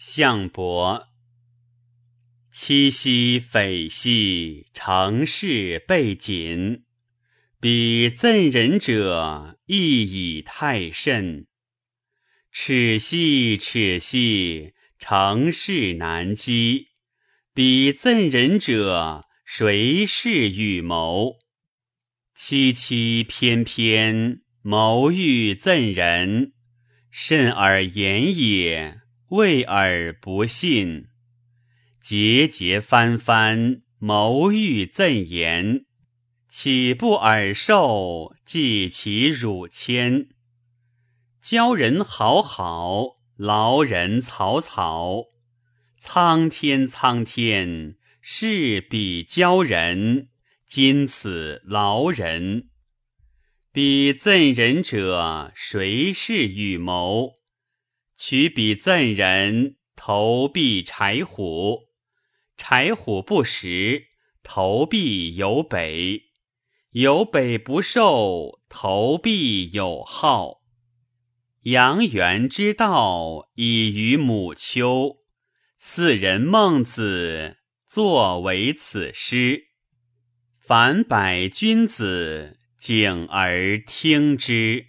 项伯。七夕匪兮，成事备谨。彼赠人者，亦以太甚。耻兮耻兮，成事难机。彼赠人者，谁是与谋？凄凄偏偏，谋欲赠人。甚而言也，畏而不信。节节番番，谋欲赠言，岂不尔受？计其辱谦。教人好好，劳人草草。苍天苍天，是彼教人，今此劳人。彼赠人者，谁是与谋？取彼赠人，投币柴虎。柴虎不食，投币有北；有北不受，投币有号。阳元之道，以于母丘。四人孟子，作为此诗。凡百君子，敬而听之。